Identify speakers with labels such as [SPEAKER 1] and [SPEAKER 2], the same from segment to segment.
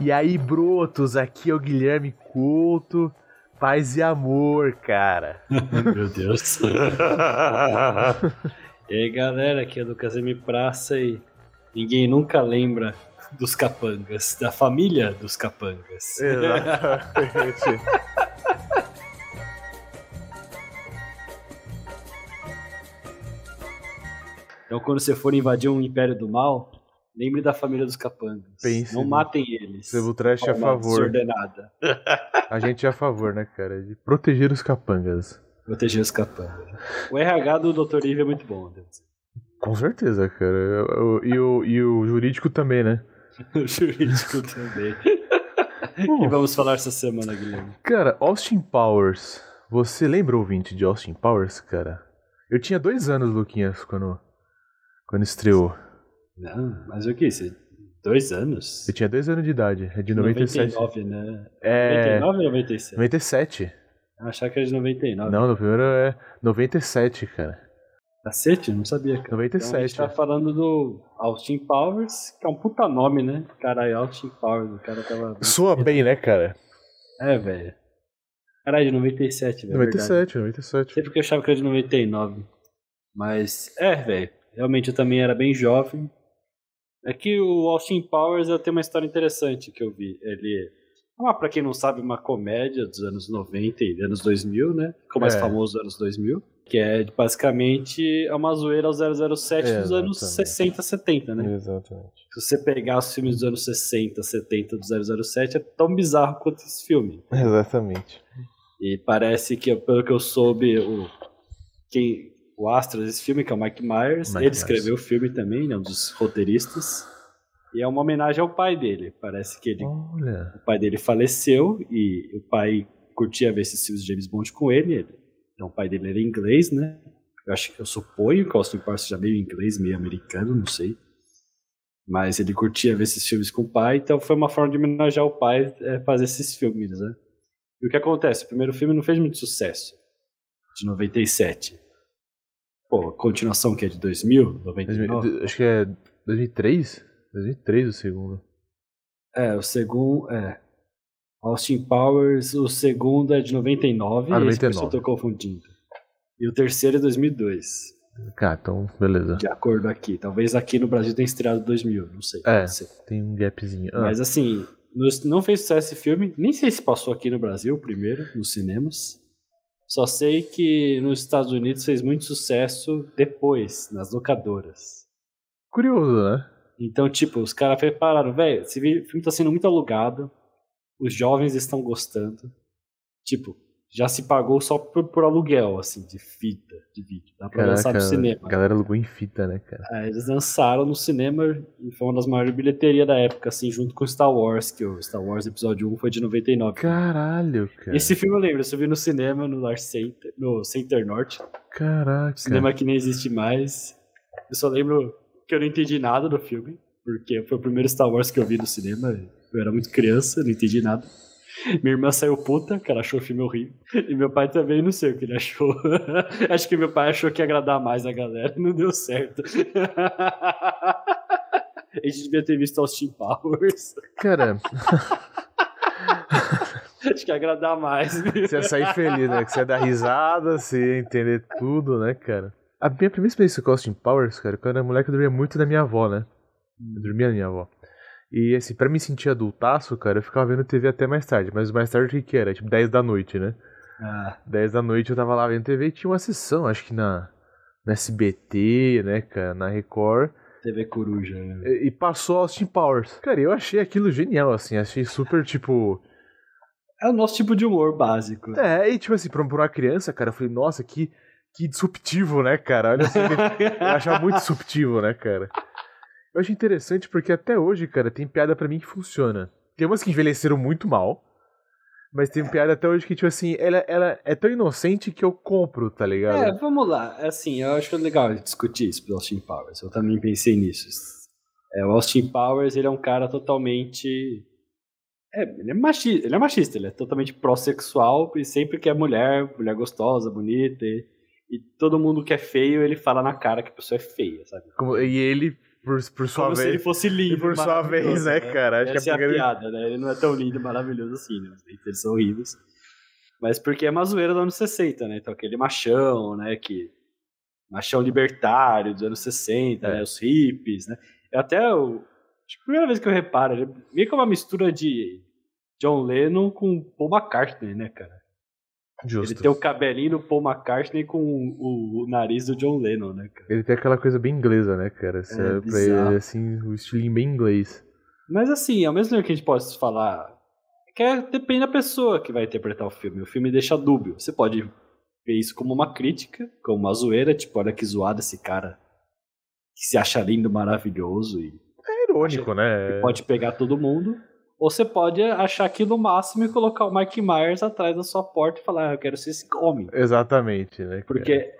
[SPEAKER 1] E aí, brotos, aqui é o Guilherme Couto. Paz e amor, cara.
[SPEAKER 2] Meu Deus. e aí, galera, aqui é do Casemi Praça e ninguém nunca lembra dos capangas, da família dos capangas.
[SPEAKER 1] Exatamente.
[SPEAKER 2] Então, quando você for invadir um império do mal, lembre da família dos capangas.
[SPEAKER 1] Pense
[SPEAKER 2] Não
[SPEAKER 1] no-
[SPEAKER 2] matem eles.
[SPEAKER 1] Sebo Trash é a favor. A gente é a favor, né, cara? De proteger os capangas.
[SPEAKER 2] Proteger os capangas. O RH do Dr. Eve é muito bom, devo dizer.
[SPEAKER 1] Com certeza, cara. E o, e o jurídico também, né?
[SPEAKER 2] O jurídico também.
[SPEAKER 1] Bom.
[SPEAKER 2] E vamos falar essa semana, Guilherme.
[SPEAKER 1] Cara, Austin Powers. Você lembra, ouvinte, de Austin Powers, cara? Eu tinha dois anos, Luquinhas, quando, quando estreou.
[SPEAKER 2] Não, mas o que? Você... Dois anos?
[SPEAKER 1] Eu tinha dois anos de idade. É de 97.
[SPEAKER 2] 99, né?
[SPEAKER 1] É.
[SPEAKER 2] 99 ou 97?
[SPEAKER 1] 97.
[SPEAKER 2] Eu achava que era de 99.
[SPEAKER 1] Não, no primeiro é 97, cara.
[SPEAKER 2] Cacete, não sabia, cara. Então a gente
[SPEAKER 1] 97.
[SPEAKER 2] tá falando do Austin Powers, que é um puta nome, né? Caralho, Austin Powers, o cara tava...
[SPEAKER 1] Soa bem, né, cara?
[SPEAKER 2] É, velho. Caralho, de 97, velho. é verdade.
[SPEAKER 1] 97, 97.
[SPEAKER 2] Sempre que eu achava que era de 99. Mas, é, velho. Realmente eu também era bem jovem. É que o Austin Powers tenho uma história interessante que eu vi. Ele uma, pra quem não sabe, uma comédia dos anos 90 e anos 2000, né? Ficou mais
[SPEAKER 1] É.
[SPEAKER 2] famoso dos anos 2000. Que é basicamente é uma zoeira ao 007
[SPEAKER 1] É,
[SPEAKER 2] dos anos
[SPEAKER 1] exatamente.
[SPEAKER 2] 60, 70, né?
[SPEAKER 1] Exatamente.
[SPEAKER 2] Se você pegar os filmes dos anos 60, 70 do 007, é tão bizarro quanto esse filme.
[SPEAKER 1] Exatamente.
[SPEAKER 2] E parece que, pelo que eu soube, o, quem, o astro desse filme, que é o Mike Myers,
[SPEAKER 1] Mike
[SPEAKER 2] ele
[SPEAKER 1] Myers.
[SPEAKER 2] escreveu o filme também, né, um dos roteiristas. E é uma homenagem ao pai dele. Parece que ele,
[SPEAKER 1] Olha.
[SPEAKER 2] o pai dele faleceu e o pai curtia ver esses filmes de James Bond com ele. ele- Então o pai dele era inglês, né? Eu acho que eu suponho que o Austin Powers seja meio inglês, meio americano, não sei. Mas ele curtia ver esses filmes com o pai, então foi uma forma de homenagear o pai é, fazer esses filmes, né? E o que acontece? O primeiro filme não fez muito sucesso. De 97. Pô, a continuação que é de 2000, 99.
[SPEAKER 1] Acho que é 2003? 2003 o segundo.
[SPEAKER 2] É, o segundo. É. Austin Powers, o segundo é de 99.
[SPEAKER 1] Ah,
[SPEAKER 2] esse por isso
[SPEAKER 1] 99.
[SPEAKER 2] eu tô confundindo. E o terceiro é 2002.
[SPEAKER 1] Cara, então, beleza.
[SPEAKER 2] De acordo aqui. Talvez aqui no Brasil tenha estreado 2000, não sei.
[SPEAKER 1] É. Tem um gapzinho. Ah,
[SPEAKER 2] Mas assim, não fez sucesso esse filme. Nem sei se passou aqui no Brasil primeiro, nos cinemas. Só sei que nos Estados Unidos fez muito sucesso depois, nas locadoras.
[SPEAKER 1] curioso, né?
[SPEAKER 2] Então, tipo, os caras prepararam, velho, esse filme tá sendo muito alugado, os jovens estão gostando. Tipo, já se pagou só por, por aluguel, assim, de fita, de vídeo. Dá pra lançar no cinema.
[SPEAKER 1] a galera alugou em fita, né, cara?
[SPEAKER 2] Aí eles lançaram no cinema e foi uma das maiores bilheterias da época, assim, junto com Star Wars, que o Star Wars Episódio 1 foi de 99.
[SPEAKER 1] Caralho, cara.
[SPEAKER 2] Esse filme eu lembro, eu vi no cinema, no Lar Center, no Center Norte,
[SPEAKER 1] Caraca.
[SPEAKER 2] cinema que nem existe mais. Eu só lembro que eu não entendi nada do filme, porque foi o primeiro Star Wars que eu vi no cinema, eu era muito criança, não entendi nada. Minha irmã saiu puta, que ela achou o filme horrível. E meu pai também, não sei o que ele achou. Acho que meu pai achou que ia agradar mais a galera, não deu certo. A gente devia ter visto Austin Powers.
[SPEAKER 1] Cara,
[SPEAKER 2] Acho que ia agradar mais.
[SPEAKER 1] você ia sair feliz, né? Que você ia dar risada, você ia entender tudo, né, cara? A minha primeira experiência com Austin Powers, cara, quando eu era moleque, eu dormia muito da minha avó, né? Eu dormia na minha avó. E assim, pra me sentir adultaço, cara, eu ficava vendo TV até mais tarde. Mas mais tarde o que que era? Tipo 10 da noite, né?
[SPEAKER 2] Ah,
[SPEAKER 1] 10 da noite eu tava lá vendo TV e tinha uma sessão, acho que na, na SBT, né, cara, na Record.
[SPEAKER 2] TV Coruja. né?
[SPEAKER 1] E, e passou Austin Powers. Cara, eu achei aquilo genial, assim, achei super, tipo.
[SPEAKER 2] É o nosso tipo de humor básico.
[SPEAKER 1] É, e tipo assim, pra, pra uma criança, cara, eu falei, nossa, que, que disruptivo, né, cara? Olha assim, eu achava muito disruptivo, né, cara? Eu acho interessante porque até hoje, cara, tem piada pra mim que funciona. Tem umas que envelheceram muito mal, mas tem piada até hoje que, tipo assim, ela, ela é tão inocente que eu compro, tá ligado?
[SPEAKER 2] É, vamos lá. Assim, eu acho legal discutir isso pro Austin Powers. Eu também pensei nisso. É, o Austin Powers, ele é um cara totalmente. É, ele é machista, ele é machista, ele é totalmente pró-sexual e sempre quer mulher, mulher gostosa, bonita. E, e todo mundo que é feio, ele fala na cara que a pessoa é feia, sabe?
[SPEAKER 1] Como- e ele por, por sua
[SPEAKER 2] Como
[SPEAKER 1] vez.
[SPEAKER 2] se ele fosse lindo.
[SPEAKER 1] e por sua vez, né, cara? Acho
[SPEAKER 2] Essa
[SPEAKER 1] que
[SPEAKER 2] é
[SPEAKER 1] é
[SPEAKER 2] a
[SPEAKER 1] porque
[SPEAKER 2] piada, né? Ele não é tão lindo e maravilhoso assim, né? Os são horríveis. Mas porque é uma zoeira dos anos 60, né? Então aquele machão, né? Que... Machão libertário dos anos 60,
[SPEAKER 1] É.
[SPEAKER 2] né? Os hippies, né? É até. Acho que a primeira vez que eu reparo, ele meio que é uma mistura de John Lennon com Paul McCartney, né, cara?
[SPEAKER 1] Justo.
[SPEAKER 2] Ele tem o cabelinho do Paul McCartney com o, o nariz do John Lennon, né, cara?
[SPEAKER 1] Ele tem aquela coisa bem inglesa, né, cara? Você
[SPEAKER 2] É,
[SPEAKER 1] pra ele, assim, o estilinho bem inglês.
[SPEAKER 2] Mas assim, ao mesmo tempo que a gente pode falar que é, depende da pessoa que vai interpretar o filme. O filme deixa dúbio. Você pode ver isso como uma crítica, como uma zoeira, tipo, olha que zoado esse cara que se acha lindo, maravilhoso e
[SPEAKER 1] É irônico, né?
[SPEAKER 2] que pode pegar todo mundo. Ou você pode achar aquilo máximo e colocar o Mike Myers atrás da sua porta e falar, ah, eu quero ser esse homem.
[SPEAKER 1] Exatamente, né?
[SPEAKER 2] Porque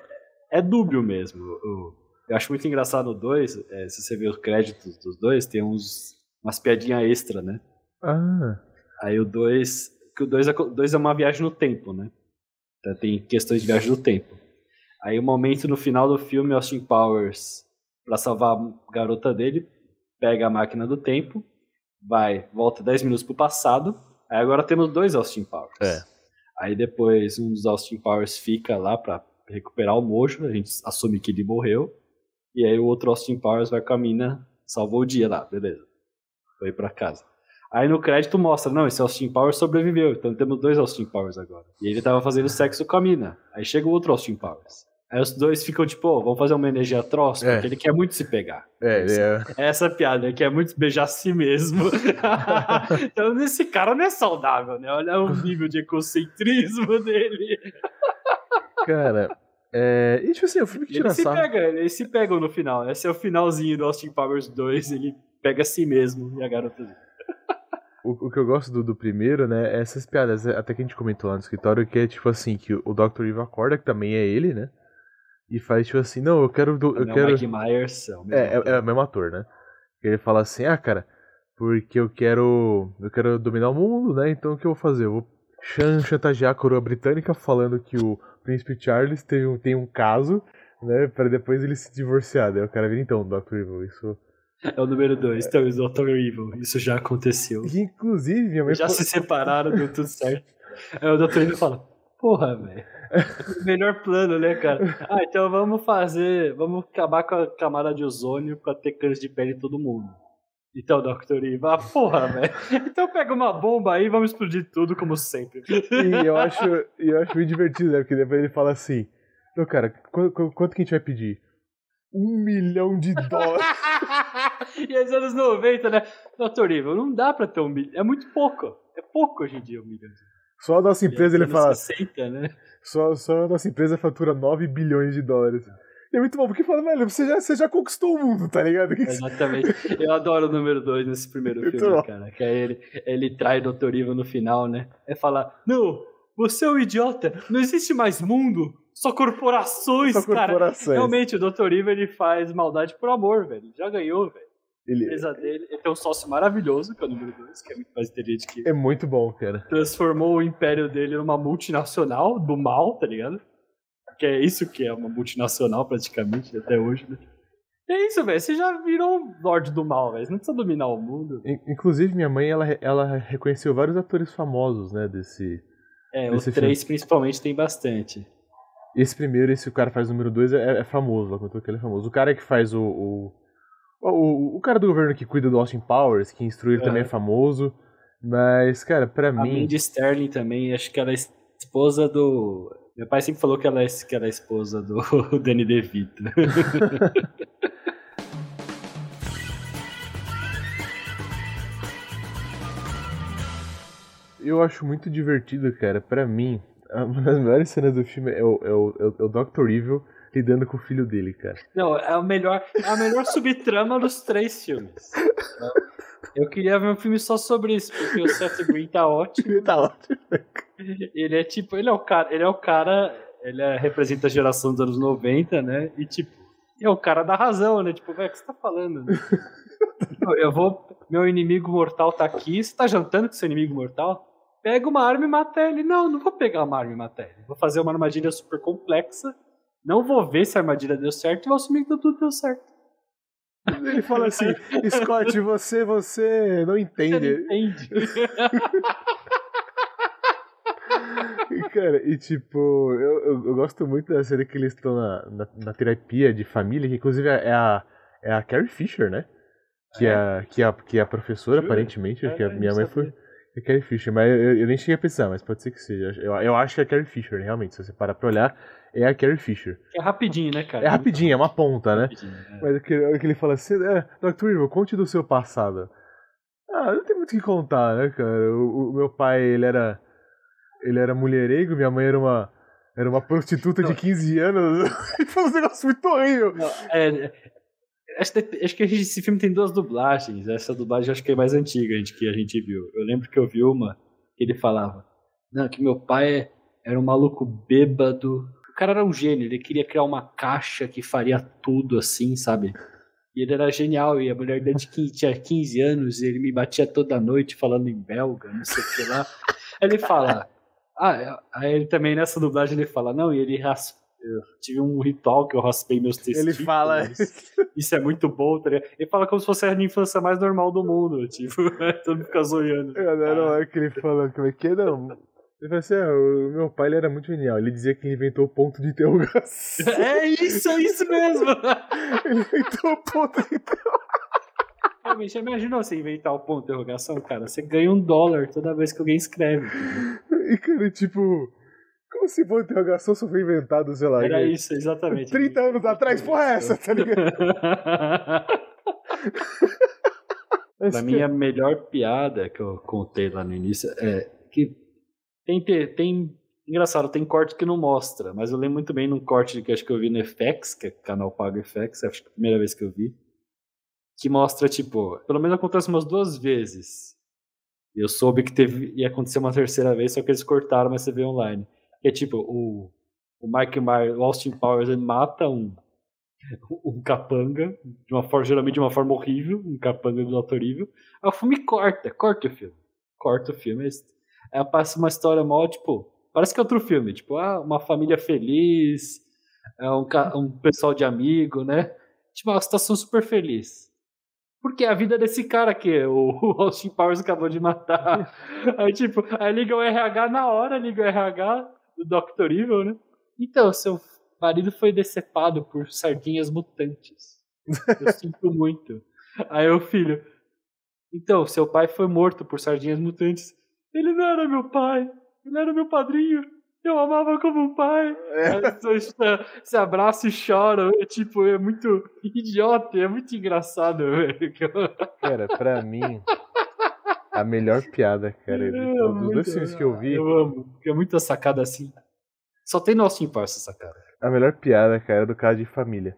[SPEAKER 2] é dúbio mesmo. Eu, eu acho muito engraçado o 2, se você ver os créditos dos dois, tem uns umas piadinhas extra, né?
[SPEAKER 1] Ah,
[SPEAKER 2] Aí o 2. Que o 2 é, dois é uma viagem no tempo, né? Então tem questões de viagem no tempo. Aí o momento no final do filme, Austin Powers, pra salvar a garota dele, pega a máquina do tempo, vai, volta 10 minutos pro passado. Aí agora temos dois Austin Powers.
[SPEAKER 1] É.
[SPEAKER 2] Aí depois um dos Austin Powers fica lá pra recuperar o mojo, a gente assume que ele morreu. E aí o outro Austin Powers vai com a mina, salvou o dia lá, beleza. Foi pra casa. Aí no crédito mostra, não, esse Austin Powers sobreviveu, então temos dois Austin Powers agora. E ele tava fazendo sexo com a mina. Aí chega o outro Austin Powers. Aí os dois ficam tipo, "Ô, vamos fazer uma energia atroz, porque
[SPEAKER 1] É.
[SPEAKER 2] ele quer muito se pegar.
[SPEAKER 1] é, ele é.
[SPEAKER 2] Essa é a piada, ele quer muito beijar a si mesmo. então esse cara não é saudável, né? Olha o nível de egocentrismo dele.
[SPEAKER 1] Cara, é. E tipo assim, o filme que tira
[SPEAKER 2] Eles se
[SPEAKER 1] sarro.
[SPEAKER 2] pegam, eles se pegam no final. Esse é o finalzinho do Austin Powers 2, ele pega a si mesmo e a garota dele.
[SPEAKER 1] O, o que eu gosto do, do primeiro, né, é essas piadas, é, até que a gente comentou lá no escritório, que é tipo assim, que o Dr. Evil acorda, que também é ele, né? E faz tipo assim, não, eu quero. do- Eu
[SPEAKER 2] Não,
[SPEAKER 1] quero...
[SPEAKER 2] Mike Myers é o mesmo.
[SPEAKER 1] É, é, é o mesmo ator, né? Ele fala assim, ah, cara, porque eu quero. Eu quero dominar o mundo, né? Então o que eu vou fazer? Eu vou chan- chantagear a coroa britânica falando que o príncipe Charles tem, um- tem um caso, né? Pra depois ele se divorciar. Daí o cara vira, então, Dr. Evil, isso.
[SPEAKER 2] É o número 2, então, o Dr. Evil. Isso já aconteceu.
[SPEAKER 1] Inclusive, minha mãe
[SPEAKER 2] Já se separaram, deu tudo certo. Aí o Dr. Evil fala, porra, velho. Melhor plano, né, cara? Ah, então vamos fazer. Vamos acabar com a camada de ozônio pra ter câncer de pele em todo mundo. Então, Dr. Evil, ah, porra, velho. Então pega uma bomba aí e vamos explodir tudo como sempre.
[SPEAKER 1] E eu acho, eu acho muito divertido, né? Porque depois ele fala assim: Não, cara, qu- qu- quanto que a gente vai pedir? Um milhão de dólares.
[SPEAKER 2] e aí, nos anos 90, né? Dr. Evil, não dá pra ter um milhão. É muito pouco. É pouco hoje em dia um milhão.
[SPEAKER 1] Só a nossa empresa ele fala:
[SPEAKER 2] 60, né?
[SPEAKER 1] só, só a nossa empresa fatura 9 bilhões de dólares. E é muito bom, porque fala, velho, você já, você já conquistou o mundo, tá ligado?
[SPEAKER 2] Exatamente. Eu adoro o número 2 nesse primeiro
[SPEAKER 1] Muito
[SPEAKER 2] filme,
[SPEAKER 1] bom.
[SPEAKER 2] cara. Que é ele, ele trai o Dr. Evil no final, né? É falar: Não, você é um idiota, não existe mais mundo, só corporações,
[SPEAKER 1] Só
[SPEAKER 2] cara.
[SPEAKER 1] corporações.
[SPEAKER 2] Realmente, o Dr. Evil ele faz maldade por amor, velho. Já ganhou, velho.
[SPEAKER 1] Ele
[SPEAKER 2] empresa dele, ele tem um sócio maravilhoso, que é o número 2, que é muito mais inteligente que ele.
[SPEAKER 1] é muito bom, cara.
[SPEAKER 2] Transformou o império dele numa multinacional do mal, tá ligado? Que é isso que é uma multinacional, praticamente, até hoje, né? É isso, velho. Você já virou Lorde do Mal, velho. Você não precisa dominar o mundo.
[SPEAKER 1] In- Inclusive, minha mãe, ela, ela reconheceu vários atores famosos, né, desse...
[SPEAKER 2] É, o
[SPEAKER 1] Esse
[SPEAKER 2] 3 principalmente tem bastante.
[SPEAKER 1] Esse primeiro, esse cara faz o número 2, é, é famoso, ela contou que ele é famoso. O cara que faz o... O, o, o cara do governo que cuida do Austin Powers, que instrui ele também é famoso. Mas, cara, pra
[SPEAKER 2] A
[SPEAKER 1] mim...
[SPEAKER 2] Mindy Sterling também, acho que ela é esposa do. Meu pai sempre falou que ela é, que ela é esposa do Danny DeVito.
[SPEAKER 1] Eu acho muito divertido, cara. Pra mim, uma das melhores cenas do filme é o, é o, é o- é o Dr. Evil lidando com o filho dele, cara.
[SPEAKER 2] Não, é a melhor, é a melhor subtrama dos três filmes. Eu queria ver um filme só sobre isso, porque o Seth Green tá ótimo.
[SPEAKER 1] Ele tá ótimo.
[SPEAKER 2] Ele é tipo, ele é o cara, ele é o cara, ele é- representa a geração dos anos 90, né? E tipo, é o cara da razão, né? Tipo, velho, o que você tá falando? né? Eu vou, meu inimigo mortal tá aqui, você tá jantando com seu inimigo mortal? Pega uma arma e mata ele. Não, não vou pegar uma arma e matar ele. Vou fazer uma armadilha super complexa. Não vou ver se a armadilha deu certo e vou assumir que tudo deu certo.
[SPEAKER 1] Ele fala assim, Scott, você, você não entende.
[SPEAKER 2] Você não entende.
[SPEAKER 1] Cara, e tipo, eu, eu, eu gosto muito da série que eles estão na, na, na terapia de família, que inclusive é a, é a Carrie Fisher, né? Que é, a, que a, que é a professora,
[SPEAKER 2] Jura?
[SPEAKER 1] aparentemente,
[SPEAKER 2] É,
[SPEAKER 1] que a minha mãe foi. É Carrie Fisher, mas eu, eu nem cheguei a pensar, mas pode ser que seja. Eu, eu acho que é a Carrie Fisher, realmente. Se você parar pra olhar, é a Carrie Fisher.
[SPEAKER 2] É rapidinho, né, cara?
[SPEAKER 1] É rapidinho, é uma ponta, né?
[SPEAKER 2] Rapidinho, é.
[SPEAKER 1] Mas que ele fala assim, é, Dr. Evil, conte do seu passado. Ah, não tem muito o que contar, né, cara? O, o meu pai, ele era. Ele era mulherengo, minha mãe era uma. Era uma prostituta de 15 anos. Ele falou um negócio muito horrível.
[SPEAKER 2] Não, é, é, acho, que, acho esse filme tem duas dublagens. Essa dublagem eu acho que é mais antiga gente, que a gente viu. Eu lembro que eu vi uma que ele falava não, que meu pai era um maluco bêbado. O cara era um gênio, ele queria criar uma caixa que faria tudo assim, sabe? E ele era genial, e a mulher dele de 15 tinha 15 anos, e ele me batia toda noite falando em belga, não sei o que lá. Aí ele fala. Ah, é- aí ele também nessa dublagem ele fala, não, e ele ras- eu tive um ritual que eu raspei meus testículos.
[SPEAKER 1] Ele fala.
[SPEAKER 2] Isso é muito bom, tá ligado? Ele fala como se fosse a infância mais normal do mundo, tipo, todo mundo fica zoiando.
[SPEAKER 1] Adoro a hora que ele fala, como é que é? Não. Ele fala assim, ah, o meu pai ele era muito genial. Ele dizia que inventou o ponto de interrogação.
[SPEAKER 2] É isso, é isso mesmo!
[SPEAKER 1] ele inventou o ponto de
[SPEAKER 2] Realmente, já imaginou você inventar o ponto de interrogação, cara? Você ganha um dólar toda vez que alguém escreve.
[SPEAKER 1] E, cara, tipo, como se ponto de interrogação só foi inventado, sei lá.
[SPEAKER 2] Era isso, exatamente.
[SPEAKER 1] 30 anos atrás, porra é essa, tá ligado?
[SPEAKER 2] Pra mim, a melhor piada que eu contei lá no início é que tem, te- tem engraçado, tem corte que não mostra, mas eu lembro muito bem num corte que acho que eu vi no FX, que é canal pago FX, acho que é a primeira vez que eu vi, que mostra, tipo, pelo menos acontece umas duas vezes. Eu soube que teve, ia acontecer uma terceira vez, só que eles cortaram, mas você vê online. Que é tipo, o, o Mike Myers, o Austin Powers, ele mata um, um capanga, de uma forma, geralmente de uma forma horrível, um capanga do Dr. Evil. Aí o filme corta, corta o filme. Corta o filme. Aí passa uma história mal, tipo, parece que é outro filme, tipo, ah, uma família feliz, é um, um pessoal de amigo, né? Tipo, uma situação super feliz. Porque é a vida desse cara que o, o Austin Powers acabou de matar. Aí, tipo, aí liga o RH na hora, liga o RH do Dr. Evil, né? Então, seu marido foi decepado por sardinhas mutantes. Eu sinto muito. Aí o filho. Então, seu pai foi morto por sardinhas mutantes. Ele não era meu pai. Ele era meu padrinho. Eu amava como um pai. Aí os dois se- abraçam e choram. É tipo, é muito idiota, é muito engraçado, velho.
[SPEAKER 1] Cara, pra mim, a melhor piada, cara, de
[SPEAKER 2] É,
[SPEAKER 1] todos os dois filmes que eu vi,
[SPEAKER 2] Eu amo, porque é muita sacada assim. Só tem no Austin Powers essa sacada.
[SPEAKER 1] a melhor piada, cara, é do caso de família.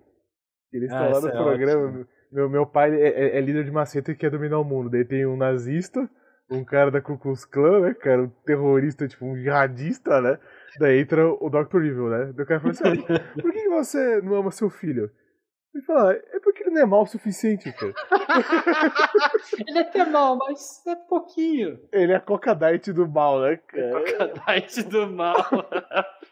[SPEAKER 1] Eles
[SPEAKER 2] Ah,
[SPEAKER 1] estão lá no
[SPEAKER 2] é
[SPEAKER 1] programa. Meu, meu pai é, é- é líder de uma seita que quer dominar o mundo. Daí tem um nazista, um cara da Ku Klux Klan, né, cara? Um terrorista, tipo, um jihadista, né? Daí entra o Dr. Evil, né? Daí o cara fala assim: "Ah, por que você não ama seu filho? Ele fala, é porque ele não é mal o suficiente, cara.
[SPEAKER 2] Ele é até mal, mas é pouquinho.
[SPEAKER 1] Ele é a Coca Diet do mal, né, cara?
[SPEAKER 2] Crocodile do mal.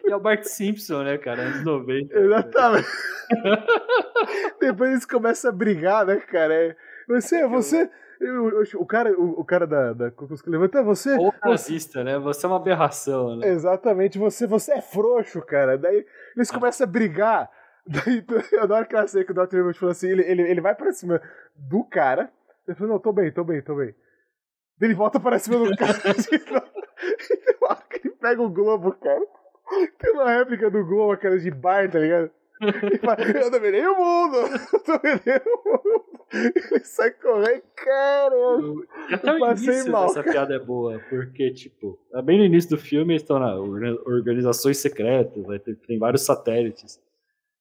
[SPEAKER 2] e é o Bart Simpson, né, cara? Anos 90.
[SPEAKER 1] Exatamente. Depois eles começam a brigar, né, cara? É, Você, você. Eu- eu- o cara, o, o cara da, da Klux Klan levanta você.
[SPEAKER 2] Ou nazista, né? Você é uma aberração, né?
[SPEAKER 1] Exatamente, você, você é frouxo, cara. Daí eles começam a brigar. Daí eu adoro aquela cena que o Dr. Evil falou assim: ele, ele, ele vai pra cima do cara. Ele falou: Não, tô bem, tô bem, tô bem. Daí ele volta pra cima do cara. E tem uma hora que ele pega o Globo, cara. Tem uma réplica do Globo, aquela de bar, tá ligado? Eu dominei o mundo! Eu dominei o mundo! Ele sai correndo, caramba!
[SPEAKER 2] E até o
[SPEAKER 1] passei
[SPEAKER 2] início
[SPEAKER 1] mal,
[SPEAKER 2] dessa piada é boa, porque, tipo, é bem no início do filme eles estão na orga- organizações secretas, aí tem, tem vários satélites.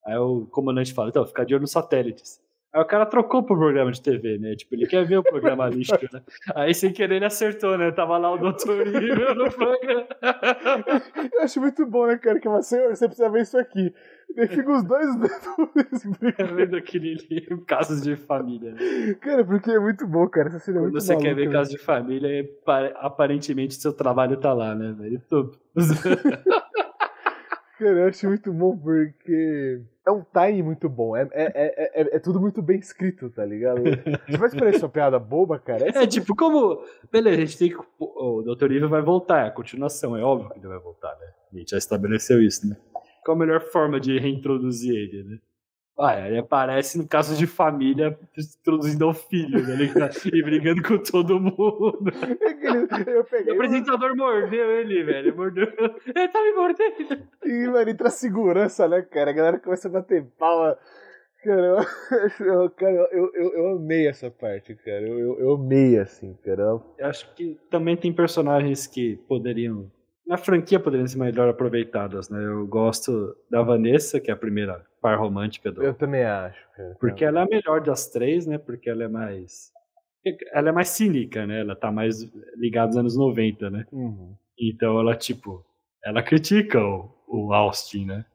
[SPEAKER 2] Aí o comandante fala, então, fica de olho nos satélites. Aí o cara trocou pro programa de TV, né? Tipo, ele quer ver o programa lixo, né? Aí sem querer ele acertou, né? Tava lá o. Evil no programa.
[SPEAKER 1] Eu acho muito bom, né, cara? Que fala, senhor, você precisa ver isso aqui. Daí fica os dois
[SPEAKER 2] Tá
[SPEAKER 1] brigando.
[SPEAKER 2] vendo aquele livro, Casos de Família. Né?
[SPEAKER 1] Cara, porque é muito bom, cara. Essa cena é
[SPEAKER 2] Quando
[SPEAKER 1] muito
[SPEAKER 2] você quer ver
[SPEAKER 1] né?
[SPEAKER 2] Casos de Família, é pa- aparentemente seu trabalho tá lá, né, velho? Tô-
[SPEAKER 1] Cara, eu acho muito bom porque é um time muito bom. É, é, é, é, é tudo muito bem escrito, tá ligado? Se vai parecer uma piada boba, cara.
[SPEAKER 2] É, tipo, como. Beleza, a gente tem que. O Dr. Evil vai voltar, é a continuação, é óbvio que ele vai voltar, né? A gente já estabeleceu isso, né? Qual a melhor forma de reintroduzir ele, né? Ah, ele aparece no caso de família introduzindo ao filho, né? e brigando com todo mundo. Eu peguei, o apresentador mordeu ele, velho. Mordeu. Ele tá me mordendo.
[SPEAKER 1] E, mano, entra a segurança, né, cara? A galera começa a bater palma. Cara, eu, cara, eu, eu, eu amei essa parte, cara. Eu, eu, eu amei, assim, cara.
[SPEAKER 2] Eu acho que também tem personagens que poderiam na franquia poderiam ser melhor aproveitadas, né? Eu gosto da Vanessa, que é a primeira par romântica do.
[SPEAKER 1] Eu também acho,
[SPEAKER 2] cara. Porque ela é a melhor das três, né? Porque ela é mais. Ela é mais cínica, né? Ela tá mais ligada aos anos 90, né? Uhum. Então ela, tipo, ela critica o, o Austin, né?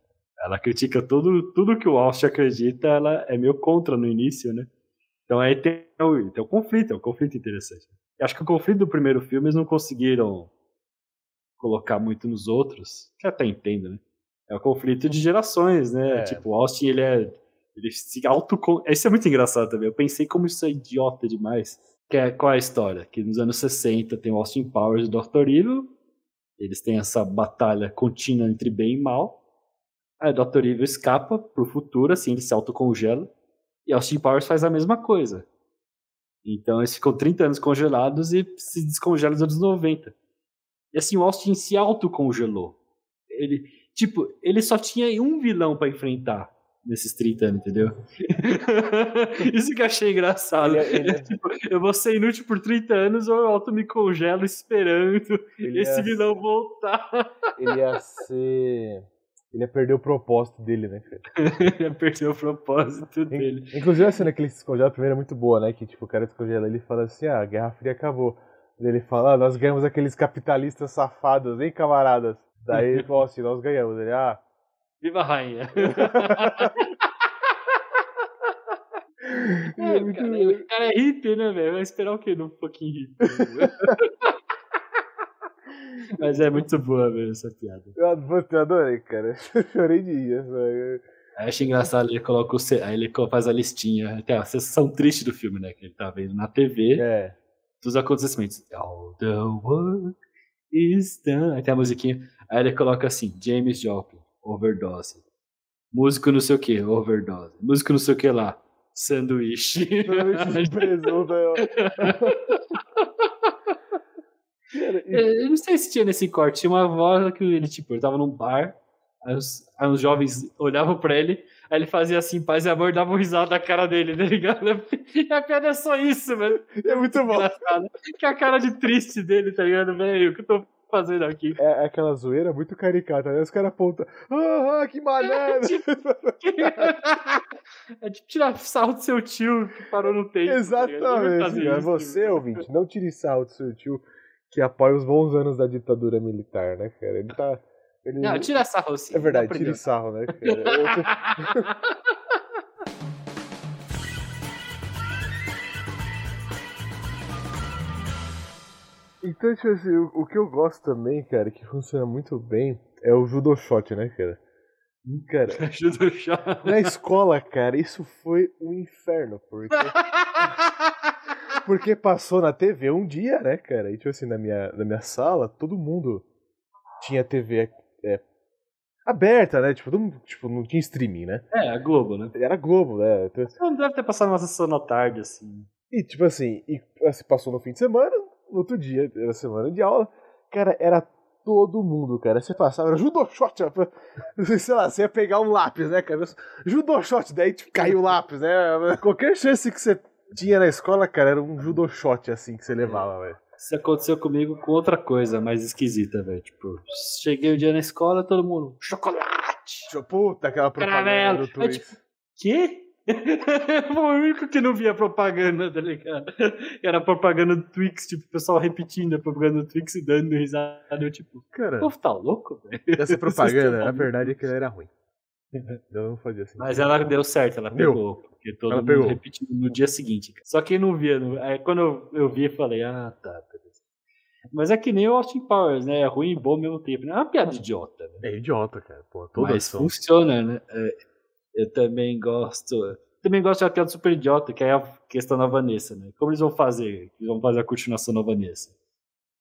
[SPEAKER 2] Ela critica tudo, tudo que o Austin acredita, ela é meio contra no início, né? Então aí tem, tem um conflito, é um conflito interessante. Eu acho que o conflito do primeiro filme eles não conseguiram colocar muito nos outros, que até entendo, né? É o conflito de gerações, né? É. Tipo, o Austin, ele é. Ele se auto. Isso é muito engraçado também. Eu pensei como isso é idiota demais. Que é, qual é a história? Que nos anos 60 tem o Austin Powers e o Dr. Evil. Eles têm essa batalha contínua entre bem e mal. Aí o Dr. Evil escapa pro futuro, assim, ele se autocongela. E Austin Powers faz a mesma coisa. Então eles ficam 30 anos congelados e se descongelam nos anos 90. E assim, o Austin se autocongelou. Ele, tipo, ele só tinha um vilão para enfrentar nesses 30 anos, entendeu? Isso que eu achei engraçado. Ele, é, ele... É tipo, eu vou ser inútil por 30 anos ou eu auto me congelo esperando ele esse vilão voltar.
[SPEAKER 1] Ele ia ser. Ele ia perder o propósito dele, né,
[SPEAKER 2] ele ia perder o propósito dele.
[SPEAKER 1] Inclusive a cena que ele se congela primeiro é muito boa, né? Que tipo, o cara descongela ele e fala assim: ah, a Guerra Fria acabou. Ele fala, ah, nós ganhamos aqueles capitalistas safados, hein, camaradas? Daí ele falou assim, nós ganhamos. Ele, ah.
[SPEAKER 2] Viva a rainha! é, o, cara, o cara é hippie, né, velho? Vai esperar o quê num pouquinho hippie? Mas é muito boa mesmo essa piada.
[SPEAKER 1] Eu, adorei, cara. Eu chorei de rir.
[SPEAKER 2] Eu acho engraçado, ele coloca o. Aí ele faz a listinha. Tem a sessão triste do filme, né? Que ele tá vendo na TV. É dos acontecimentos. All the work is done. Aí tem a musiquinha. Aí ele coloca assim: James Joplin, overdose. Músico não sei o que, overdose. Músico não sei o que lá, sanduíche. Sanduíche de presunto, Eu não sei se tinha nesse corte. Tinha uma voz que ele, tipo, ele tava num bar, aí os, aí os jovens olhavam pra ele, Aí ele fazia assim, paz e amor, dava um risado na cara dele, tá ligado? E a piada é só isso, velho.
[SPEAKER 1] É muito bom.
[SPEAKER 2] Que a cara de triste dele, tá ligado, velho? O que eu tô fazendo aqui?
[SPEAKER 1] É, é aquela zoeira muito caricata, né? Os caras apontam, ah, ah, que maneiro!
[SPEAKER 2] É tipo tirar sarro do seu tio que parou no tempo. Tá
[SPEAKER 1] Exatamente. Tá você, ouvinte, não tire sarro do seu tio que apoia os bons anos da ditadura militar, né, cara? Ele tá
[SPEAKER 2] ele... Não, tira sarro sim.
[SPEAKER 1] É verdade, tira sarro, né? então, tipo assim, o, o, que eu gosto também, cara, que funciona muito bem, é o judo shot, né, cara? Cara,
[SPEAKER 2] judo shot.
[SPEAKER 1] na escola, cara, isso foi um inferno, porque... porque passou na TV um dia, né, cara? E, tipo assim, na minha, na minha sala, todo mundo tinha TV é, aberta, né? Tipo, não, tipo, não tinha streaming, né?
[SPEAKER 2] É, a Globo, né?
[SPEAKER 1] Era Globo, né?
[SPEAKER 2] Então, não deve ter passado uma sessão da tarde, assim.
[SPEAKER 1] E, tipo assim, e, assim, passou no fim de semana, no outro dia, era semana de aula. Cara, era todo mundo, cara. Você passava, era judô shot, sei lá, você ia pegar um lápis, né, cara? Judô shot, daí tipo, caiu o lápis, né? Qualquer chance que você tinha na escola, cara, era um judô shot, assim, que você levava, velho.
[SPEAKER 2] Isso aconteceu comigo com outra coisa mais esquisita, velho. Tipo, cheguei um dia na escola, todo mundo, chocolate!
[SPEAKER 1] Puta, aquela propaganda Caramelo. do Twix. tipo,
[SPEAKER 2] quê? o único que não via propaganda, tá ligado? Era propaganda do Twix, tipo, o pessoal repetindo a propaganda do Twix e dando risada. Eu, tipo, cara, o povo tá louco, velho?
[SPEAKER 1] Essa propaganda, a verdade é que ela era ruim. Eu não fazia assim.
[SPEAKER 2] Mas ela deu certo, ela pegou. Porque todo ela mundo pegou. repetindo no dia seguinte. Só quem não via. Aí quando eu, eu vi, falei, ah, tá, beleza. Mas é que nem o Austin Powers, né? É ruim e bom ao mesmo tempo. Né? É uma piada idiota. Né?
[SPEAKER 1] É idiota, cara. Pô, toda
[SPEAKER 2] Mas ação. funciona, né? É, eu também gosto. Também gosto de uma piada super idiota, que é a questão da Vanessa, né? Como eles vão fazer? Eles vão fazer a continuação da Vanessa.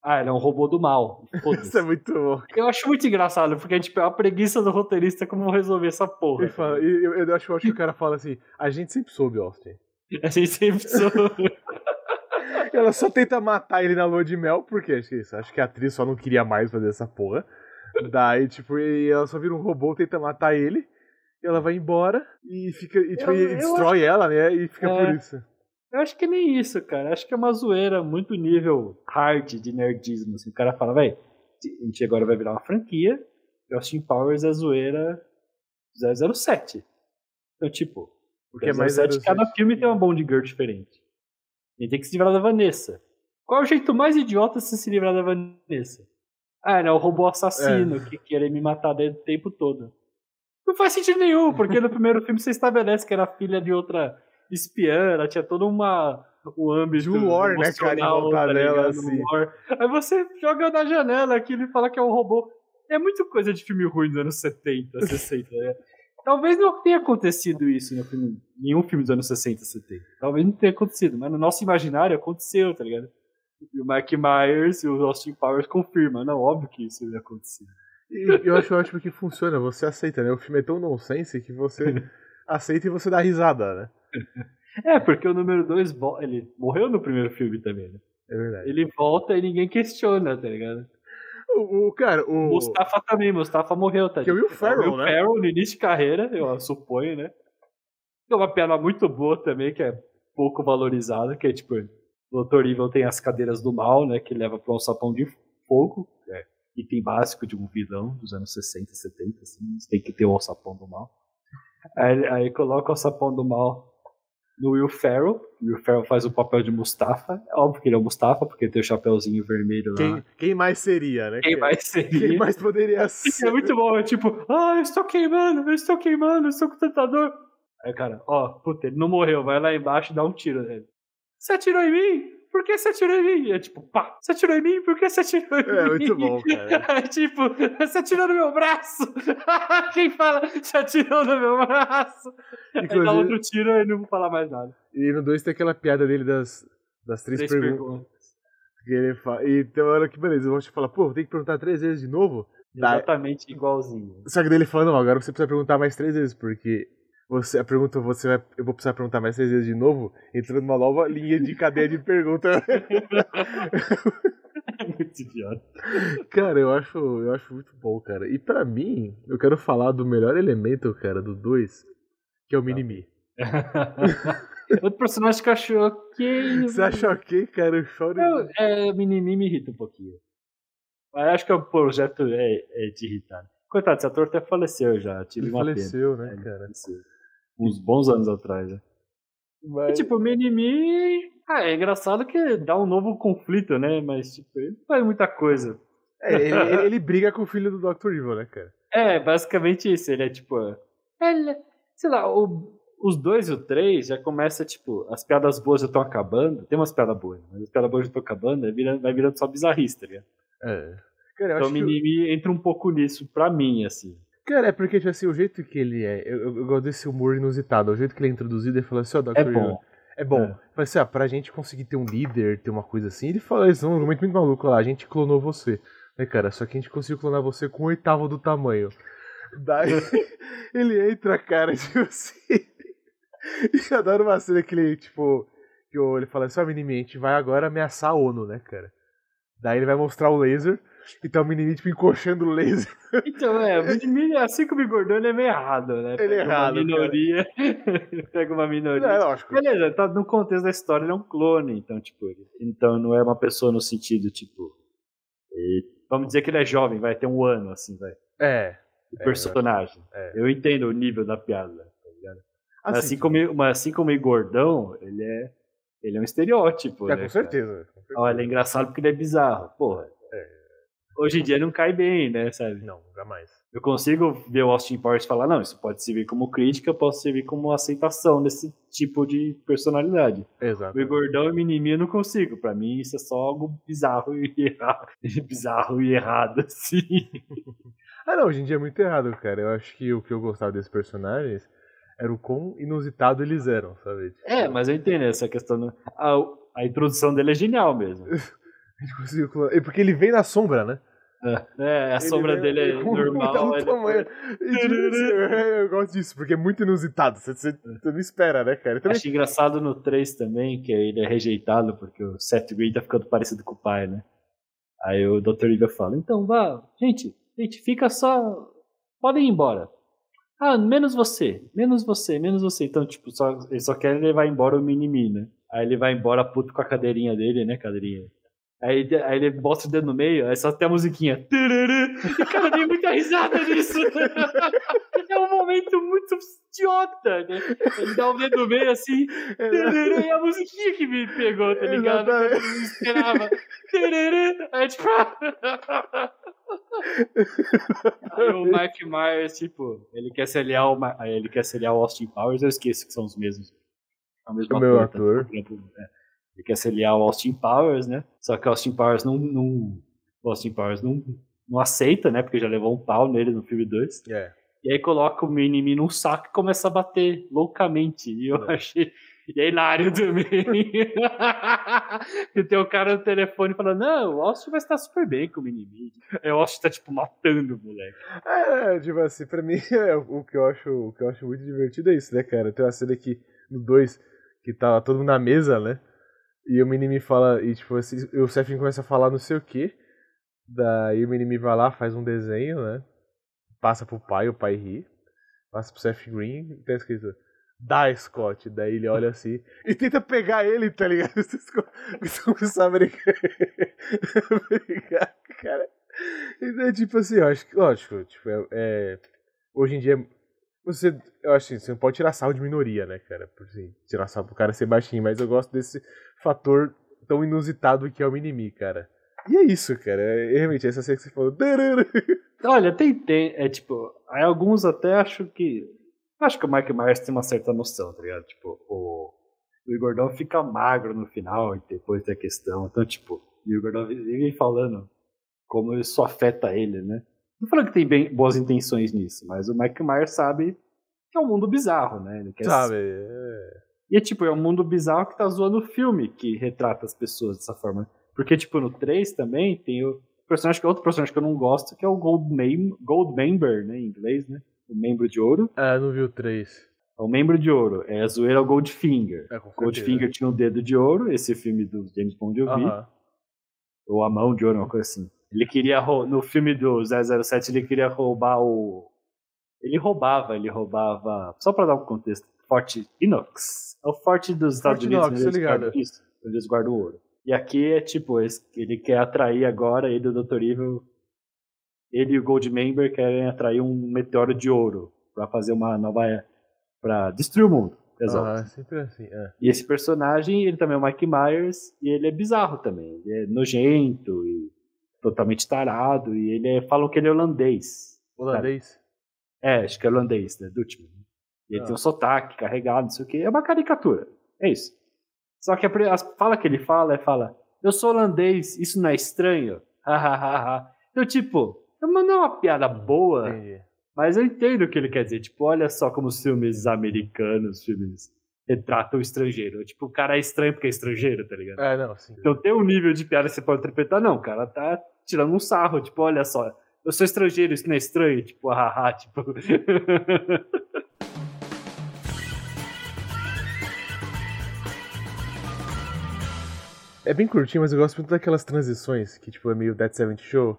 [SPEAKER 2] Ah, ele é um robô do mal.
[SPEAKER 1] Isso é muito bom.
[SPEAKER 2] Eu acho muito engraçado, porque tipo, é a preguiça do roteirista como resolver essa porra.
[SPEAKER 1] Fala, eu, eu, acho, eu acho que o cara fala assim: a gente sempre soube, Austin.
[SPEAKER 2] A gente sempre soube.
[SPEAKER 1] Ela só tenta matar ele na lua de mel, porque acho que, isso, acho que a atriz só não queria mais fazer essa porra. Daí, tipo, ela só vira um robô, tenta matar ele. Ela vai embora e fica. E, tipo, eu, destrói acho... ela, né? E fica é... por isso.
[SPEAKER 2] Eu acho que nem isso, cara. Acho que é uma zoeira muito nível hard de nerdismo. Assim. O cara fala, velho, a gente agora vai virar uma franquia. E Austin Powers é zoeira 007. Então, tipo, porque é mais 007, cada filme tem uma Bond Girl diferente. Ele tem que se livrar da Vanessa. Qual é o jeito mais idiota de se livrar da Vanessa? Ah, é o robô assassino é. que queria me matar o tempo todo. Não faz sentido nenhum, porque no primeiro filme você estabelece que era filha de outra espiã, ela tinha toda uma o âmbito
[SPEAKER 1] de war, né, cara, tá dela, assim.
[SPEAKER 2] Aí você joga na janela aquilo e fala que é um robô. É muito coisa de filme ruim dos anos 70, 60, né? Talvez não tenha acontecido isso no filme, nenhum filme dos anos 60, 70. Talvez não tenha acontecido, mas no nosso imaginário aconteceu, tá ligado? E o Mike Myers e o Austin Powers confirmam. Não, óbvio que isso ia acontecer.
[SPEAKER 1] E eu acho ótimo que funciona, você aceita, né? O filme é tão nonsense que você aceita e você dá risada, né?
[SPEAKER 2] É, porque o número 2, ele morreu no primeiro filme também, né?
[SPEAKER 1] É verdade.
[SPEAKER 2] Ele volta e ninguém questiona, tá ligado?
[SPEAKER 1] O, o cara, o.
[SPEAKER 2] Mustafa também, Mustafa morreu, tá
[SPEAKER 1] Que é o Will Ferrell,
[SPEAKER 2] o Will
[SPEAKER 1] né?
[SPEAKER 2] Ferrell no início de carreira, eu suponho, né? É uma piada muito boa também, que é pouco valorizada, que é tipo, o Dr. Evil tem as cadeiras do mal, né? Que leva para um sapão de fogo, é item básico de um vilão dos anos 60, 70, assim, tem que ter o alçapão do mal. Aí, aí coloca o alçapão do mal no Will Ferrell. O Will Ferrell faz o papel de Mustafa. É óbvio que ele é o Mustafa, porque tem o chapéuzinho vermelho lá.
[SPEAKER 1] Quem, quem mais seria, né?
[SPEAKER 2] Quem mais seria?
[SPEAKER 1] Quem mais poderia ser?
[SPEAKER 2] É muito bom, é tipo, ah, eu estou queimando, eu estou queimando, eu estou com tanta dor. Aí, cara, ó, puta, ele não morreu, vai lá embaixo e dá um tiro nele. Você atirou em mim? Por que você atirou em mim? É tipo, pá, você atirou em mim? Por que você atirou em
[SPEAKER 1] é, mim? É muito bom, cara.
[SPEAKER 2] É tipo, você atirou no meu braço. Quem fala, você atirou no meu braço? Inclusive, Aí dá outro tiro e não vou falar mais nada.
[SPEAKER 1] E no 2 tem aquela piada dele das, das três, três perguntas. perguntas. Que ele fala, e tem uma hora que, beleza, eu vou te falar, pô, tem que perguntar três vezes de novo?
[SPEAKER 2] Exatamente igualzinho.
[SPEAKER 1] Só que dele falando, agora você precisa perguntar mais três vezes, porque você, a pergunta você vai, eu vou precisar perguntar mais três vezes de novo, entrando numa nova linha de cadeia de pergunta.
[SPEAKER 2] É muito idiota.
[SPEAKER 1] Cara, eu acho, eu acho muito bom, cara. E para mim, eu quero falar do melhor elemento, cara, do 2, que é o tá. Minimi.
[SPEAKER 2] Outro personagem que eu acho ok.
[SPEAKER 1] Você acha ok, cara? Eu choro.
[SPEAKER 2] Eu, é, o Minimi me irrita um pouquinho. Mas acho que o projeto é, é de irritar. Coitado, esse ator até faleceu já. Tive Ele uma
[SPEAKER 1] faleceu,
[SPEAKER 2] pena.
[SPEAKER 1] né, é, cara? Faleceu
[SPEAKER 2] uns bons anos atrás, né? Mas... E, tipo, o Minimi. Ah, é engraçado que dá um novo conflito, né? Mas, tipo, ele não faz muita coisa.
[SPEAKER 1] É, ele, ele, briga com o filho do Dr. Evil, né, cara?
[SPEAKER 2] É, basicamente isso. Ele é tipo. Ele, sei lá, o, os dois e o três já começa, tipo, as piadas boas já estão acabando. Tem umas piadas boas, mas as piadas boas já estão acabando, vai virando, vai virando só bizarrista, tá ligado?
[SPEAKER 1] É.
[SPEAKER 2] Cara, então o Minimi que... entra um pouco nisso pra mim, assim.
[SPEAKER 1] Cara, é porque, tipo assim, o jeito que ele é. Eu, eu, gosto desse humor inusitado. O jeito que ele é introduzido, ele fala assim, ó, oh, Dr.
[SPEAKER 2] É bom.
[SPEAKER 1] É bom. É. Fala assim, ah, pra gente conseguir ter um líder, ter uma coisa assim, ele fala isso, um argumento muito maluco lá, a gente clonou você. Né, cara? Só que a gente conseguiu clonar você com um oitavo do tamanho. Daí ele entra, cara, tipo assim. E adoro uma cena que ele, tipo. Que ele fala assim, ó, oh, a gente vai agora ameaçar a ONU, né, cara? Daí ele vai mostrar o laser. E tá o menininho, tipo, encoxando o laser.
[SPEAKER 2] Então, é, o menininho, assim como o Gordon, ele é meio errado, né?
[SPEAKER 1] Ele é errado.
[SPEAKER 2] Uma minoria. pega uma minoria. É,
[SPEAKER 1] lógico.
[SPEAKER 2] Beleza, tá no contexto da história, ele é um clone, então, tipo, ele, então não é uma pessoa no sentido, tipo. E, vamos dizer que ele é jovem, vai ter um ano, assim, vai.
[SPEAKER 1] É.
[SPEAKER 2] O é, personagem. É. Eu entendo o nível da piada, tá ligado? Assim, assim, como, mas assim como o Gordão, ele é. Ele é um estereótipo.
[SPEAKER 1] É,
[SPEAKER 2] né,
[SPEAKER 1] com certeza. Com certeza.
[SPEAKER 2] Olha, é engraçado porque ele é bizarro. Porra, hoje em dia não cai bem, né, sabe?
[SPEAKER 1] Não, jamais.
[SPEAKER 2] Eu consigo ver o Austin Powers e falar, não, isso pode servir como crítica, pode servir como aceitação desse tipo de personalidade.
[SPEAKER 1] Exato.
[SPEAKER 2] O gordão e mimimi eu não consigo. Pra mim isso é só algo bizarro e errado. bizarro e errado, assim.
[SPEAKER 1] ah, não, hoje em dia é muito errado, cara. Eu acho que o que eu gostava desses personagens era o quão inusitado eles eram, sabe?
[SPEAKER 2] Tipo... É, mas eu entendo essa questão. A, a introdução dele é genial mesmo.
[SPEAKER 1] Porque ele vem na sombra, né?
[SPEAKER 2] É, a ele sombra dele é normal. Ele...
[SPEAKER 1] Tamanho. eu gosto disso, porque é muito inusitado. Você, você, você não espera, né, cara?
[SPEAKER 2] Também... Acho engraçado no 3 também, que ele é rejeitado porque o Seth Green tá ficando parecido com o pai, né? Aí o Dr. Evil fala, então vá, gente, gente, fica só. Podem ir embora. Ah, menos você, menos você, menos você. Então, tipo, só, ele só quer levar embora o Minimi, né? Aí ele vai embora puto com a cadeirinha dele, né, cadeirinha Aí, aí ele bota o dedo no meio, aí só tem a musiquinha. E, cara, dei muita risada nisso. É um momento muito idiota, né? Ele dá o dedo no meio assim. E a musiquinha que me pegou, tá ligado? Eu não esperava. Aí, tipo. Aí o Mike Myers, tipo, ele quer se aliar ao, ele quer se aliar ao Austin Powers, eu esqueço que são os mesmos.
[SPEAKER 1] É o mesmo meu ator.
[SPEAKER 2] Tá? É. Ele quer se aliar ao Austin Powers, né? Só que o Austin Powers não, não, o Austin Powers não, não aceita, né? Porque já levou um pau nele no filme 2.
[SPEAKER 1] É.
[SPEAKER 2] E aí coloca o Minimi num saco e começa a bater loucamente. E eu é. achei. E é hilário também. e tem o um cara no telefone falando: Não, o Austin vai estar super bem com o Minimi. Aí o Austin tá, tipo, matando o moleque.
[SPEAKER 1] É, tipo assim, pra mim, é, o, que eu acho, o que eu acho muito divertido é isso, né, cara? Tem uma cena aqui no 2 que tá todo mundo na mesa, né? E o menino me fala, e tipo, assim, o Sefin começa a falar não sei o que. Daí o menino vai lá, faz um desenho, né? Passa pro pai, o pai ri. Passa pro Seth Green tá escrito dá Scott. Daí ele olha assim e tenta pegar ele, tá ligado? Começam a brincar. cara. Então, tipo assim, eu acho que, lógico, tipo, é, é, hoje em dia você, eu acho assim, você não pode tirar sal de minoria, né, cara? Por assim, tirar sal pro cara ser baixinho, mas eu gosto desse fator tão inusitado que é o Minimi, cara. E é isso, cara. É, realmente, essa cena que você falou.
[SPEAKER 2] Olha, tem, tem. É tipo, aí alguns até acho que. Acho que o Mike Myers tem uma certa noção, tá ligado? Tipo, o, o Gordon fica magro no final e depois tem a questão. Então, tipo, o Gordon vive falando como isso afeta ele, né? Não falando que tem bem, boas intenções nisso, mas o Mike Myers sabe que é um mundo bizarro, né? Ele quer
[SPEAKER 1] sabe. É...
[SPEAKER 2] E é tipo, é um mundo bizarro que tá zoando o filme que retrata as pessoas dessa forma. Porque, tipo, no 3 também tem o personagem que é outro personagem que eu não gosto, que é o Gold, Gold Member, né? Em inglês, né? O membro de ouro.
[SPEAKER 1] Ah, não vi o 3.
[SPEAKER 2] É o membro de ouro. É a zoeira o Goldfinger. É, Goldfinger tinha um dedo de ouro, esse filme do James Bond eu vi. Ou a mão de ouro, uma coisa assim. Ele queria, no filme do 007, ele queria roubar o... Ele roubava, ele roubava... Só pra dar um contexto. Forte Inox. É o forte dos Estados Unidos.
[SPEAKER 1] Inox, eles ligado. Guardam,
[SPEAKER 2] isso, eles guardam o ouro. E aqui é tipo, ele quer atrair agora, ele e o Dr. Evil, ele e o Goldmember querem atrair um meteoro de ouro para fazer uma nova... para destruir o mundo.
[SPEAKER 1] Exato. Ah, sempre assim, é.
[SPEAKER 2] E esse personagem, ele também é o Mike Myers, e ele é bizarro também. Ele é nojento e totalmente tarado, e ele é, falam que ele é holandês.
[SPEAKER 1] Holandês?
[SPEAKER 2] Sabe? É, acho que é holandês, né, do time. Ele ah. tem um sotaque carregado, não sei o que. É uma caricatura. É isso. Só que a, fala que ele fala é fala, eu sou holandês, isso não é estranho? Hahaha. então, tipo, não é uma piada boa, Entendi. mas eu entendo o que ele quer dizer. Tipo, olha só como os filmes americanos, filmes retratam o estrangeiro. Tipo, o cara é estranho porque é estrangeiro, tá ligado?
[SPEAKER 1] É, não, sim.
[SPEAKER 2] Então tem um nível de piada que você pode interpretar. Não, o cara tá tirando um sarro. Tipo, olha só, eu sou estrangeiro, isso não é estranho? Tipo, haha, tipo...
[SPEAKER 1] É bem curtinho, mas eu gosto muito daquelas transições que, tipo, é meio Dead Seventh Show.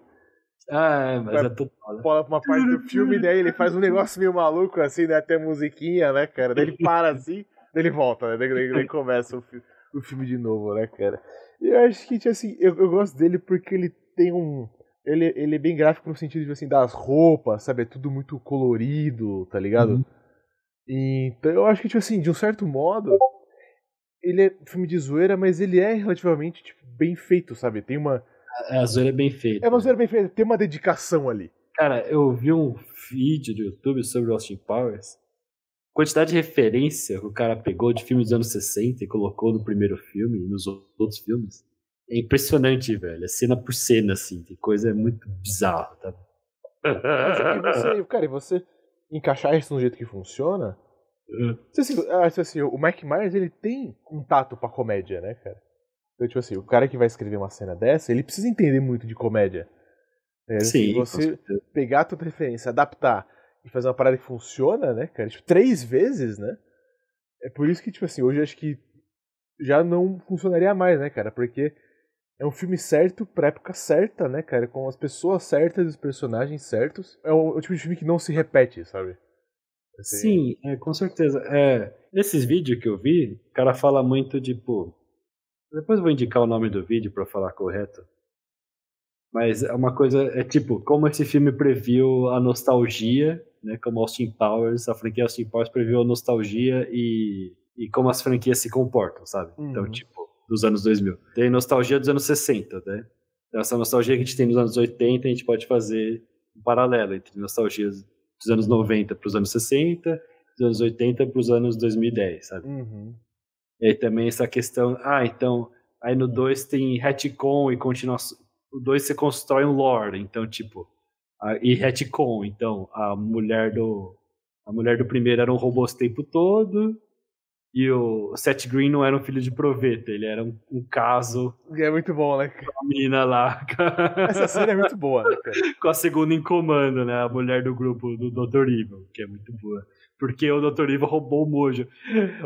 [SPEAKER 2] Ah, é, mas é tudo.
[SPEAKER 1] Pula pra uma parte do filme, daí ele faz um negócio meio maluco, assim, né? Até musiquinha, né, cara? Daí ele para assim, daí ele volta, né? Daí, daí começa o, fi o, filme de novo, né, cara? E eu acho que, tipo assim, eu, eu gosto dele porque ele tem um. Ele, ele é bem gráfico no sentido de, assim, das roupas, sabe? É tudo muito colorido, tá ligado? Uhum. E, então eu acho que, tipo assim, de um certo modo, ele é filme de zoeira, mas ele é relativamente tipo, bem feito, sabe? Tem uma,
[SPEAKER 2] A, a zoeira é bem feita.
[SPEAKER 1] É uma zoeira bem feita, tem uma dedicação ali.
[SPEAKER 2] Cara, eu vi um vídeo do YouTube sobre Austin Powers. Quantidade de referência que o cara pegou de filmes dos anos 60 e colocou no primeiro filme e nos outros filmes. É impressionante, velho. É cena por cena, assim. Tem coisa muito bizarra, tá?
[SPEAKER 1] Mas, e você, cara, e você encaixar isso no jeito que funciona? Assim, acho assim, o Mike Myers ele tem contato com a comédia, né, cara? Então, tipo assim, o cara que vai escrever uma cena dessa, ele precisa entender muito de comédia. É,
[SPEAKER 2] Sim,
[SPEAKER 1] você pegar toda referência, adaptar e fazer uma parada que funciona, né, cara? Tipo, três vezes, né? É por isso que, tipo assim, hoje acho que já não funcionaria mais, né, cara? Porque é um filme certo pra época certa, né, cara? Com as pessoas certas e os personagens certos. É o, o tipo de filme que não se repete, sabe?
[SPEAKER 2] Assim... Sim, é, com certeza. É, nesses vídeos que eu vi, o cara fala muito, tipo. Depois eu vou indicar o nome do vídeo para falar correto. Mas é uma coisa, é tipo, como esse filme previu a nostalgia, né? Como Austin Powers, a franquia Austin Powers previu a nostalgia e, e como as franquias se comportam, sabe? Então, uhum. Então, tipo, dos anos 2000. Tem nostalgia dos anos 60, né? Então, essa nostalgia que a gente tem nos anos 80, a gente pode fazer um paralelo entre nostalgias dos anos 90 para os anos 60, dos anos 80 para os anos 2010, sabe?
[SPEAKER 1] Uhum.
[SPEAKER 2] E aí também essa questão, ah, então, aí no 2 tem retcon e continuação, o 2 você constrói um lore, então tipo, a, e retcon, então a mulher do a mulher do primeiro era um robô o tempo todo, e o Seth Green não era um filho de proveta, ele era um, um caso.
[SPEAKER 1] É muito bom, né?
[SPEAKER 2] Com a menina lá.
[SPEAKER 1] Essa cena é muito boa, né, cara?
[SPEAKER 2] Com a segunda em comando, né? A mulher do grupo do Dr. Evil, que é muito boa. Porque o Dr. Evil roubou o mojo.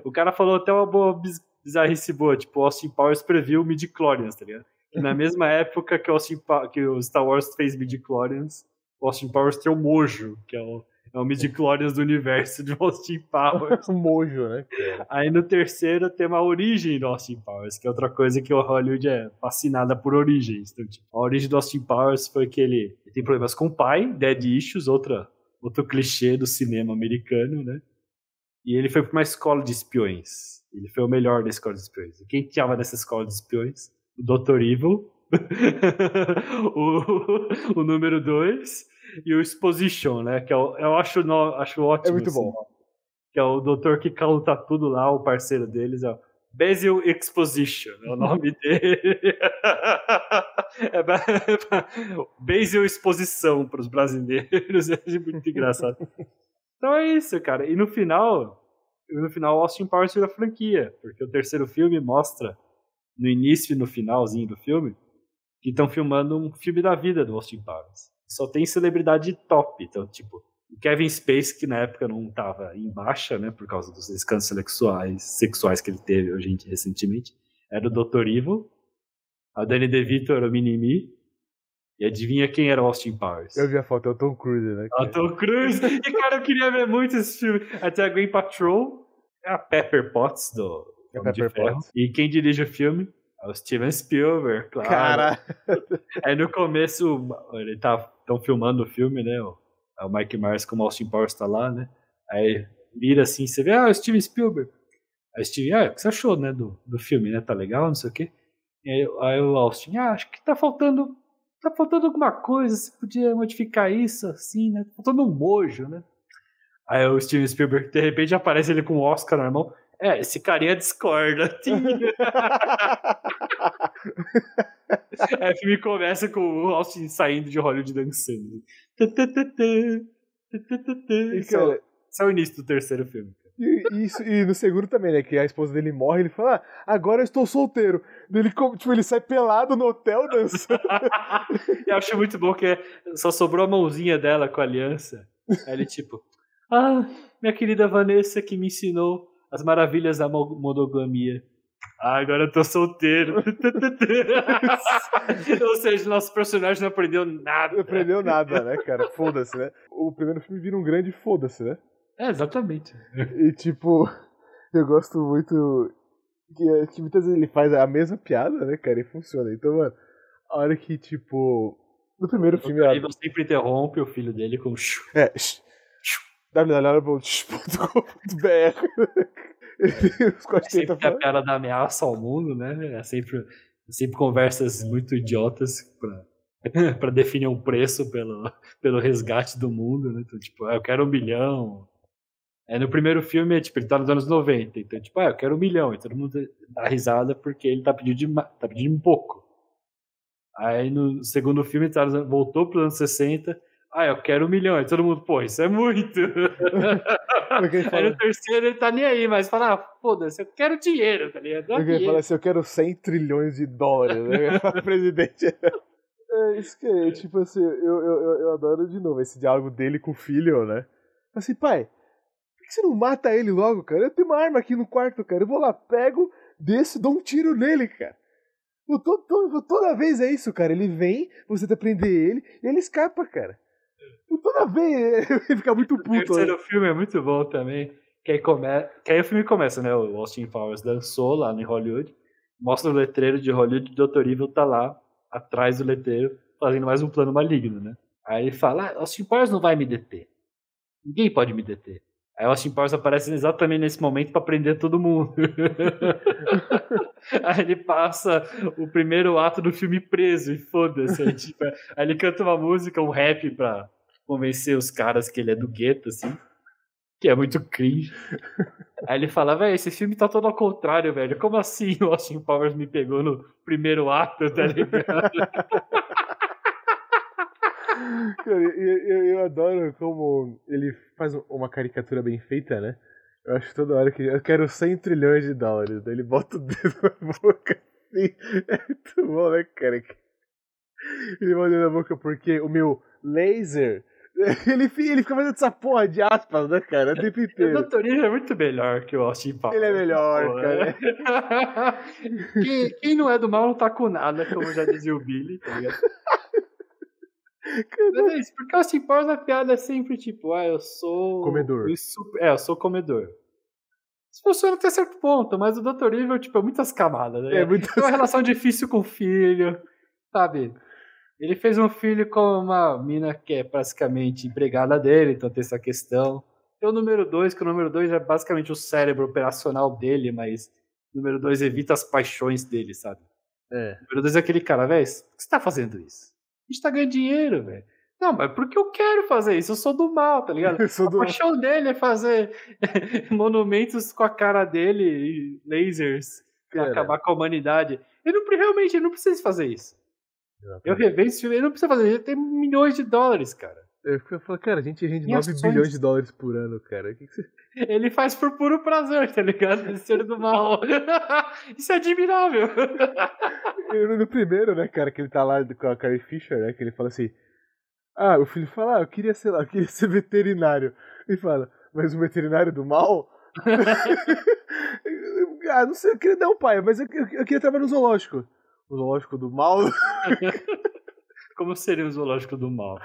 [SPEAKER 2] O cara falou até uma boa bizarrice boa, tipo, Austin Powers previu midi-chlorians, tá ligado? Que na mesma época que o, Austin que o Star Wars fez midi-chlorians, o Austin Powers tem o mojo, que é o é o midi-chlorians do universo de Austin Powers.
[SPEAKER 1] Mojo, né?
[SPEAKER 2] Aí no terceiro tem uma origem do Austin Powers, que é outra coisa que o Hollywood é fascinada por origens. Então, tipo, a origem do Austin Powers foi que ele, ele tem problemas com o pai, dead issues, outra, outro clichê do cinema americano, né? E ele foi para uma escola de espiões. Ele foi o melhor da escola de espiões. E quem estava nessa escola de espiões? O Dr. Evil, o, o número 2 e o Exposition, né? Que eu, é eu acho, no, acho ótimo.
[SPEAKER 1] É muito bom.
[SPEAKER 2] Assim, que é o doutor que cauta tudo lá, o parceiro deles. É Basil Exposition, é o nome dele. é, Basil Exposição para os brasileiros. É muito engraçado. Então é isso, cara. E no final, no final, Austin Powers vira franquia, porque o terceiro filme mostra, no início e no finalzinho do filme, que estão filmando um filme da vida do Austin Powers só tem celebridade top. Então, tipo, o Kevin Space, que na época não estava em baixa, né, por causa dos escândalos sexuais, sexuais que ele teve hoje, recentemente, era o Dr. Evil, a Danny DeVito era o Minimi, e adivinha quem era o Austin Powers?
[SPEAKER 1] Eu vi a foto, é o Tom Cruise, né?
[SPEAKER 2] É o Tom Cruise! e, cara, eu queria ver muito esse filme. Até a Green Patrol, a Pepper Potts, do
[SPEAKER 1] é Pepper Potts.
[SPEAKER 2] E quem dirige o filme? É o Steven Spielberg, claro.
[SPEAKER 1] Cara!
[SPEAKER 2] Aí no começo, ele tá estão filmando o filme, né? O, é o Mike Myers como Austin Powers tá lá, né? Aí vira assim, você vê, ah, o Steven Spielberg. Aí o Steven, ah, o que você achou, né, do, do filme, né? Tá legal, não sei o quê. E aí, aí o Austin, ah, acho que tá faltando, tá faltando alguma coisa, você podia modificar isso, assim, né? Tá faltando um mojo, né? Aí o Steven Spielberg, de repente, aparece ele com o Oscar na mão. É, esse carinha discorda. Aí o filme começa com o Austin saindo de Hollywood dançando. Esse, é, esse é o início do terceiro filme.
[SPEAKER 1] E, isso, e no segundo também, né? Que a esposa dele morre, ele fala, ah, agora eu estou solteiro. Ele, tipo, ele sai pelado no hotel dançando.
[SPEAKER 2] eu acho muito bom que só sobrou a mãozinha dela com a aliança. Aí ele, tipo, ah, minha querida Vanessa que me ensinou as maravilhas da monogamia. Ah, agora eu tô solteiro. Ou seja, nosso personagem não aprendeu nada.
[SPEAKER 1] Não aprendeu nada, né, cara? Foda-se, né? O primeiro filme vira um grande foda-se, né?
[SPEAKER 2] É, exatamente.
[SPEAKER 1] E tipo, eu gosto muito que, que muitas vezes ele faz a mesma piada, né, cara? E funciona. Então, mano, a hora que, tipo. No primeiro filme.
[SPEAKER 2] Aí você sempre interrompe o filho dele com.
[SPEAKER 1] É. www.com.br
[SPEAKER 2] é sempre a piada da ameaça ao mundo, né? É sempre Sempre conversas muito idiotas pra, pra definir um preço pelo, pelo resgate do mundo, né? Então, tipo, ah, eu quero um bilhão. É, no primeiro filme, tipo, ele tá nos anos 90, então, tipo, ah, eu quero um milhão. E todo mundo dá risada porque ele tá pedindo, de, tá pedindo um pouco. Aí no segundo filme, tá, voltou pros anos 60, ah, eu quero um milhão. Todo mundo, pô, isso é muito. aí no terceiro ele tá nem aí, mas fala, ah, foda-se, eu quero dinheiro, tá ligado?
[SPEAKER 1] Porque ele fala assim, eu quero 100 trilhões de dólares, né? presidente. É isso que é, tipo assim, eu, eu, eu adoro de novo esse diálogo dele com o filho, né? Assim, pai, por que você não mata ele logo, cara? Eu tenho uma arma aqui no quarto, cara. Eu vou lá, pego, desço, dou um tiro nele, cara. Toda, toda vez é isso, cara. Ele vem, você tenta prender ele, e ele escapa, cara. Toda vez ele fica muito puto. O
[SPEAKER 2] terceiro né? filme é muito bom também. Que aí, come... que aí o filme começa, né? O Austin Powers dançou lá em Hollywood. Mostra o letreiro de Hollywood e o Dr. Evil tá lá, atrás do letreiro, fazendo mais um plano maligno, né? Aí ele fala, ah, Austin Powers não vai me deter. Ninguém pode me deter. Aí o Austin Powers aparece exatamente nesse momento para prender todo mundo. aí ele passa o primeiro ato do filme preso e foda-se. Aí, tipo, aí ele canta uma música, um rap pra convencer os caras que ele é do gueto, assim. Que é muito cringe. Aí ele fala, velho, esse filme tá todo ao contrário, velho. Como assim o Austin Powers me pegou no primeiro ato, tá ligado?
[SPEAKER 1] Eu, eu, eu, adoro como ele faz uma caricatura bem feita, né? Eu acho toda hora que eu quero 100 trilhões de dólares. Daí ele bota o dedo na boca assim. É muito bom, né, cara? Ele bota o dedo na boca porque o meu laser Ele, ele fica fazendo essa porra de aspas, né, cara? O tempo inteiro.
[SPEAKER 2] O Dr. Evil é muito melhor que o Austin Powers.
[SPEAKER 1] Ele é melhor, Pô, cara.
[SPEAKER 2] quem, quem, não é do mal não tá com nada, como já dizia o Billy, tá ligado? Mas é isso, porque o Austin Powers a piada é sempre tipo, ah, eu sou.
[SPEAKER 1] Comedor.
[SPEAKER 2] É, eu sou comedor. Isso funciona até certo ponto, mas o Dr. Evil, tipo, é muitas camadas, né? É muito... Tem uma relação difícil com o filho, sabe? Ele fez um filho com uma mina que é praticamente empregada dele, então tem essa questão. Tem o número 2, que o número 2 é basicamente o cérebro operacional dele, mas o número 2 evita as paixões dele, sabe? É. O número 2 é aquele cara, velho, por que você tá fazendo isso? A gente tá ganhando dinheiro, velho. Não, mas porque eu quero fazer isso, eu sou do mal, tá ligado? a do... paixão dele é fazer monumentos com a cara dele e lasers pra acabar com a humanidade. Ele não, realmente ele não precisa fazer isso. Exatamente. Eu revejo esse filme, ele não precisa fazer, ele tem milhões de dólares, cara.
[SPEAKER 1] Eu falo, cara, a gente rende Minhas 9 ações. bilhões de dólares por ano, cara. Que que você...
[SPEAKER 2] Ele faz por puro prazer, tá ligado? Ser do mal. Isso é admirável.
[SPEAKER 1] no primeiro, né, cara, que ele tá lá com a Carrie Fisher, né, que ele fala assim. Ah, o filho fala, ah, eu queria, sei lá, eu queria ser veterinário. E fala, mas um veterinário do mal? ah, não sei, eu queria dar um pai, mas eu, eu, eu queria trabalhar no zoológico o zoológico do mal.
[SPEAKER 2] Como seria o zoológico do mal?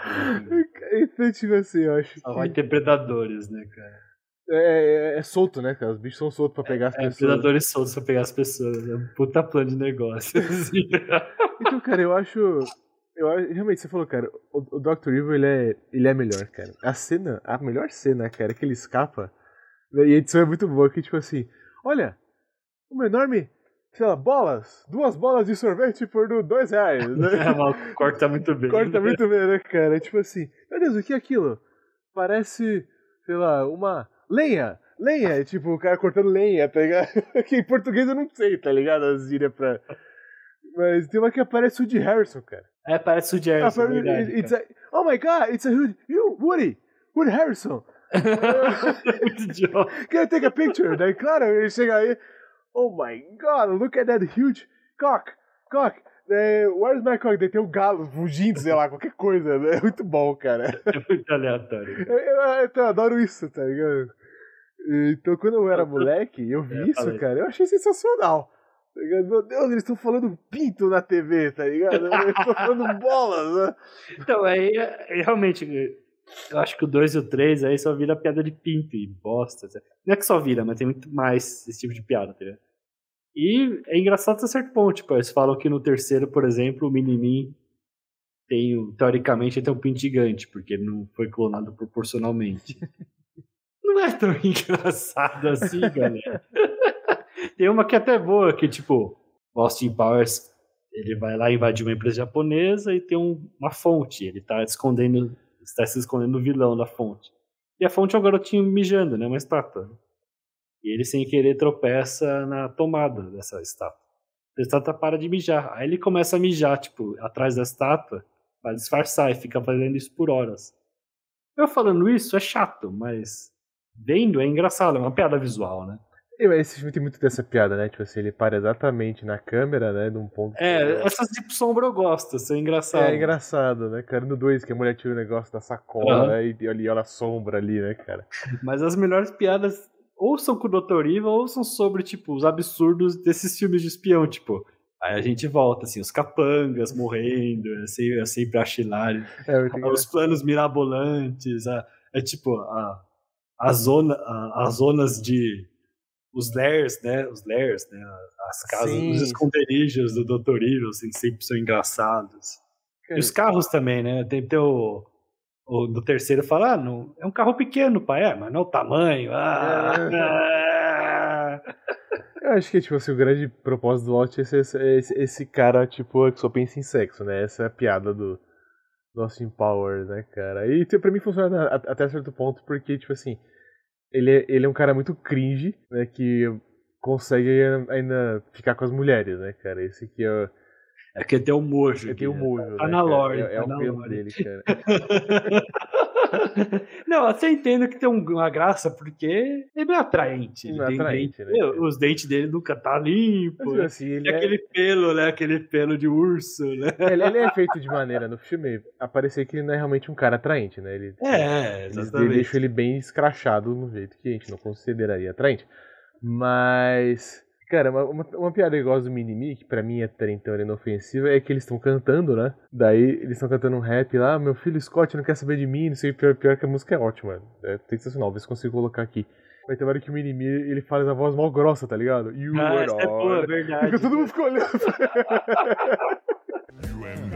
[SPEAKER 1] Então, tipo assim, eu acho.
[SPEAKER 2] Só que... vai ter predadores, né, cara?
[SPEAKER 1] É, é, é, solto, né, cara? Os bichos são soltos pra pegar as é, pessoas.
[SPEAKER 2] É, predadores soltos pra pegar as pessoas. É um puta plano de negócio. Assim.
[SPEAKER 1] então, cara, eu acho. Eu, realmente, você falou, cara, o, o Dr. Evil ele é, ele é melhor, cara. A cena, a melhor cena, cara, é que ele escapa. Né, e a edição é muito boa, que tipo assim, olha, uma enorme sei lá, bolas, duas bolas de sorvete por dois reais. Né?
[SPEAKER 2] É, corta muito bem.
[SPEAKER 1] Corta muito bem, né, cara? Tipo assim, meu Deus, o que é aquilo? Parece, sei lá, uma lenha. Lenha, tipo, o cara cortando lenha, tá ligado? Que em português eu não sei, tá ligado? As gírias pra. Mas tem uma que aparece o de Harrison, cara.
[SPEAKER 2] É, parece o de Harrison. Ah, verdade,
[SPEAKER 1] it's a, oh my god, it's a you, Woody, Woody Harrison.
[SPEAKER 2] Muito idiota.
[SPEAKER 1] Can I take a picture? Daí, claro, ele chega aí, Oh my god, look at that huge cock, cock. É, where's my cock? Daí tem o um galo fugindo, sei lá, qualquer coisa. Né? É muito bom, cara.
[SPEAKER 2] É muito aleatório.
[SPEAKER 1] Eu, eu, eu, adoro isso, tá ligado? Então, quando eu era moleque, eu vi isso, cara. Eu achei sensacional. Tá Meu Deus, eles estão falando pinto na TV, tá ligado? Eles estão falando bolas, né?
[SPEAKER 2] Então, aí, é, realmente, eu acho que o 2 e o 3 aí só vira piada de pinto e bosta. Não é que só vira, mas tem muito mais esse tipo de piada, tá ligado? E é engraçado até certo ponto. Tipo, eles falam que no terceiro, por exemplo, o Minimin tem, teoricamente, tem um pinto gigante, porque ele não foi clonado proporcionalmente. não é tão engraçado assim, galera. tem uma que é até boa, que tipo, Austin Powers ele vai lá invadir uma empresa japonesa e tem um, uma fonte. Ele tá escondendo, está se escondendo no vilão da fonte. E a fonte é um garotinho mijando, né? Uma estátua. E ele, sem querer, tropeça na tomada dessa estátua. A estátua para de mijar. Aí ele começa a mijar, tipo, atrás da estátua, para disfarçar e fica fazendo isso por horas. Eu falando isso é chato, mas vendo é engraçado, é uma piada visual, né?
[SPEAKER 1] Eu, esse filme tem muito dessa piada, né? Tipo assim, ele para exatamente na câmera, né? Num ponto.
[SPEAKER 2] É, essas tipo sombra eu gosto, são engraçadas.
[SPEAKER 1] É engraçado, né, cara? No 2, que a mulher tira o negócio da sacola uhum. né, e ali olha a sombra ali, né, cara?
[SPEAKER 2] Mas as melhores piadas ou são com o Dr. Evil ou são sobre, tipo, os absurdos desses filmes de espião, tipo. Aí a gente volta, assim, os capangas morrendo, eu sempre, eu sempre acho hilário. É, os planos mirabolantes, a, é tipo, a, a zona, a, as zonas de os lairs, né? Os lairs, né? As casas, Sim. os esconderijos do Dr. Evil, assim, sempre são engraçados. E os carros também, né? Tem, tem o, o do terceiro fala, ah, não, é um carro pequeno, pai, é, mas não é o tamanho. Ah,
[SPEAKER 1] é. Eu acho que, tipo assim, o grande propósito do Lost é esse, esse, esse, cara, tipo, que só pensa em sexo, né? Essa é a piada do, do Austin né, cara? E tipo, pra mim funciona até certo ponto, porque, tipo assim, ele é, ele é um cara muito cringe, né? Que consegue ainda ficar com as mulheres, né, cara? Esse aqui é.
[SPEAKER 2] É que tem o mojo.
[SPEAKER 1] É tem o mojo.
[SPEAKER 2] Tá né, na lore.
[SPEAKER 1] É, é
[SPEAKER 2] tá
[SPEAKER 1] o pelo dele, cara.
[SPEAKER 2] Não, até entendo que tem uma graça, porque ele é atraente. Ele é atraente, dente, né? Os dentes dele nunca tá limpo. Mas, assim, ele é... aquele pelo, né? Aquele pelo de urso, né?
[SPEAKER 1] Ele, ele, é feito de maneira no filme aparecer que ele não é realmente um cara atraente, né? Ele,
[SPEAKER 2] é, exatamente.
[SPEAKER 1] Ele deixa ele bem escrachado no jeito que a gente não consideraria atraente. Mas Cara, uma, uma, uma, piada gosto do Minimi, que pra mim é até então inofensiva, é que eles estão cantando, né? Daí eles estão cantando um rap lá, meu filho Scott não quer saber de mim, não sei, pior, pior que a música é ótima. É sensacional, vê se consigo colocar aqui. Vai ter hora que o Minimi, ele faz a voz mal grossa, tá ligado?
[SPEAKER 2] You ah, essa é boa, verdade.
[SPEAKER 1] Fica, todo mundo ficou olhando.